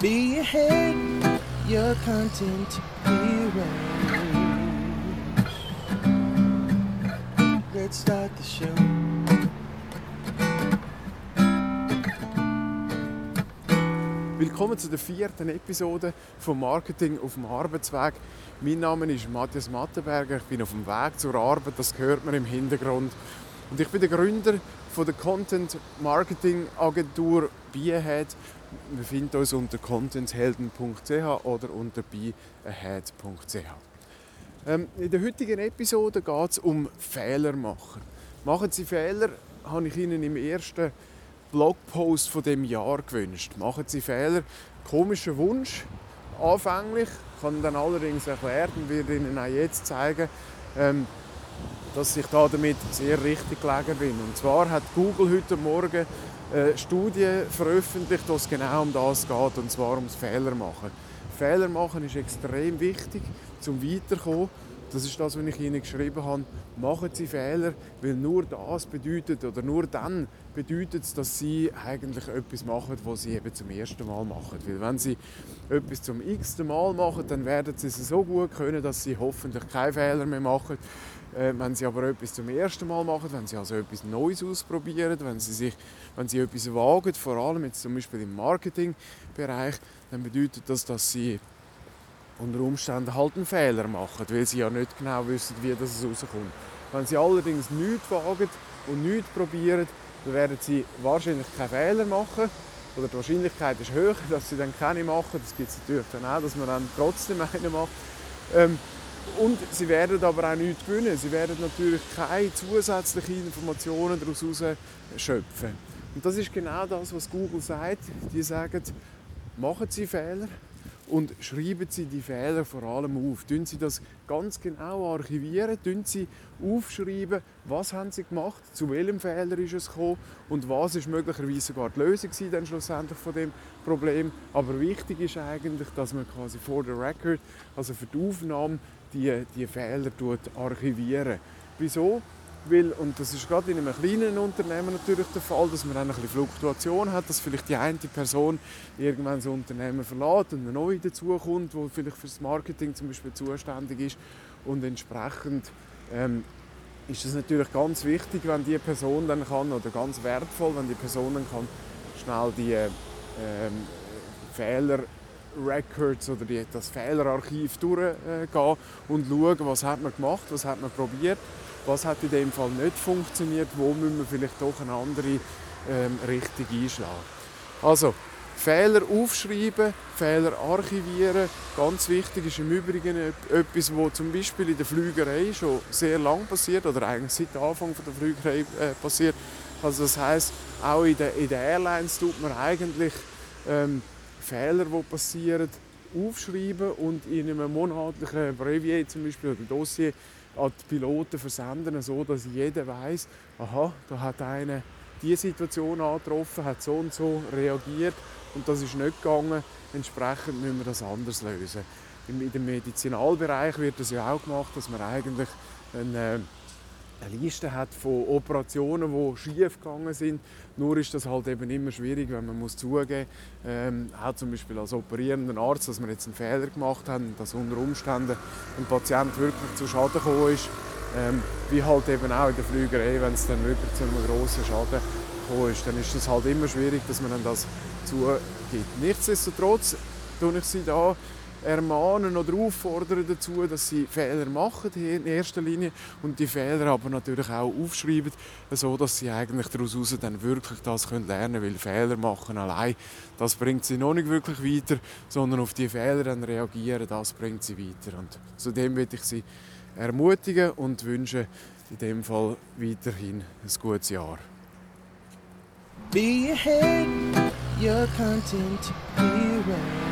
Be ahead, your content heroes. Let's start the show. Willkommen zu der vierten Episode vom Marketing auf dem Arbeitsweg. Mein Name ist Matthias Mattenberger. Ich bin auf dem Weg zur Arbeit, das hört man im Hintergrund. Und ich bin der Gründer von der Content Marketing Agentur Beahead. Wir finden uns unter contenthelden.ch oder unter beahead.ch. Ähm, in der heutigen Episode geht es um Fehler machen. Sie Fehler, habe ich Ihnen im ersten Blogpost von dem Jahr gewünscht. Machen Sie Fehler. Komischer Wunsch, anfänglich. Ihn dann allerdings erklärt und werde Ihnen auch jetzt zeigen, ähm, dass ich da damit sehr richtig gelegen bin. Und zwar hat Google heute Morgen Studie veröffentlicht, wo es genau um das geht, und zwar ums Fehler machen. Fehler machen ist extrem wichtig, zum weiterkommen. Das ist das, was ich Ihnen geschrieben habe. Machen Sie Fehler, weil nur das bedeutet oder nur dann bedeutet es, dass Sie eigentlich etwas machen, was Sie eben zum ersten Mal machen. Weil wenn Sie etwas zum x-ten Mal machen, dann werden Sie es so gut können, dass Sie hoffentlich keine Fehler mehr machen. Äh, wenn Sie aber etwas zum ersten Mal machen, wenn Sie also etwas Neues ausprobieren, wenn Sie, sich, wenn Sie etwas wagen, vor allem jetzt zum Beispiel im Marketingbereich, dann bedeutet das, dass Sie unter Umständen halt einen Fehler machen, weil sie ja nicht genau wissen, wie das rauskommt. Wenn sie allerdings nichts wagen und nichts probieren, dann werden sie wahrscheinlich keinen Fehler machen. Oder die Wahrscheinlichkeit ist höher, dass sie dann keine machen. Das gibt es natürlich dann auch, dass man dann trotzdem einen macht. Ähm, und sie werden aber auch nichts gewinnen. Sie werden natürlich keine zusätzlichen Informationen daraus schöpfen. Und das ist genau das, was Google sagt. Die sagen, machen Sie Fehler, und schreiben Sie die Fehler vor allem auf. Tun Sie das ganz genau archivieren, tun Sie aufschreiben, was haben Sie gemacht, zu welchem Fehler ist es gekommen und was ist möglicherweise sogar die Lösung dann schlussendlich von dem Problem. Aber wichtig ist eigentlich, dass man quasi vor der Record, also für die Aufnahme, die, die Fehler archivieren. Wieso? Weil, und das ist gerade in einem kleinen Unternehmen natürlich der Fall, dass man dann ein bisschen Fluktuation hat, dass vielleicht die eine Person irgendwann das Unternehmen verlässt und eine neue dazukommt, die vielleicht für das Marketing zum Beispiel zuständig ist. Und entsprechend ähm, ist es natürlich ganz wichtig, wenn die Person dann kann, oder ganz wertvoll, wenn die Person dann kann, schnell die ähm, Fehler Records oder die, das Fehlerarchiv durchgehen und schauen, was hat man gemacht, was hat man probiert was hat in dem Fall nicht funktioniert, wo müssen wir vielleicht doch eine andere ähm, Richtung einschlagen. Also, Fehler aufschreiben, Fehler archivieren. Ganz wichtig ist im Übrigen etwas, was zum Beispiel in der Flügerei schon sehr lang passiert oder eigentlich seit Anfang der Flügerei äh, passiert. Also das heißt, auch in den, in den Airlines tut man eigentlich ähm, Fehler, die passieren, aufschreiben und in einem monatlichen Brevier zum Beispiel oder Dossier an die Piloten versenden, so dass jeder weiß, aha, da hat einer diese Situation angetroffen, hat so und so reagiert und das ist nicht gegangen. Entsprechend müssen wir das anders lösen. Dem Medizinalbereich wird das ja auch gemacht, dass man eigentlich eine eine Liste hat von Operationen, die schief gegangen sind. Nur ist das halt eben immer schwierig, wenn man muss zugeben ähm, auch zum Beispiel als operierender Arzt, dass wir jetzt einen Fehler gemacht haben, dass unter Umständen ein Patient wirklich zu Schaden gekommen ist. Ähm, wie halt eben auch in der Flügerei, wenn es dann wirklich zu einem grossen Schaden gekommen ist, dann ist es halt immer schwierig, dass man dann das zugibt. Nichtsdestotrotz tue ich sie da ermahnen oder auffordern dazu, dass sie Fehler machen in erster Linie und die Fehler aber natürlich auch aufschreiben, so dass sie eigentlich daraus dann wirklich das können lernen, weil Fehler machen allein, das bringt sie noch nicht wirklich weiter, sondern auf die Fehler dann reagieren, das bringt sie weiter und zudem will ich sie ermutigen und wünsche in dem Fall weiterhin ein gutes Jahr. Be ahead, your content hero.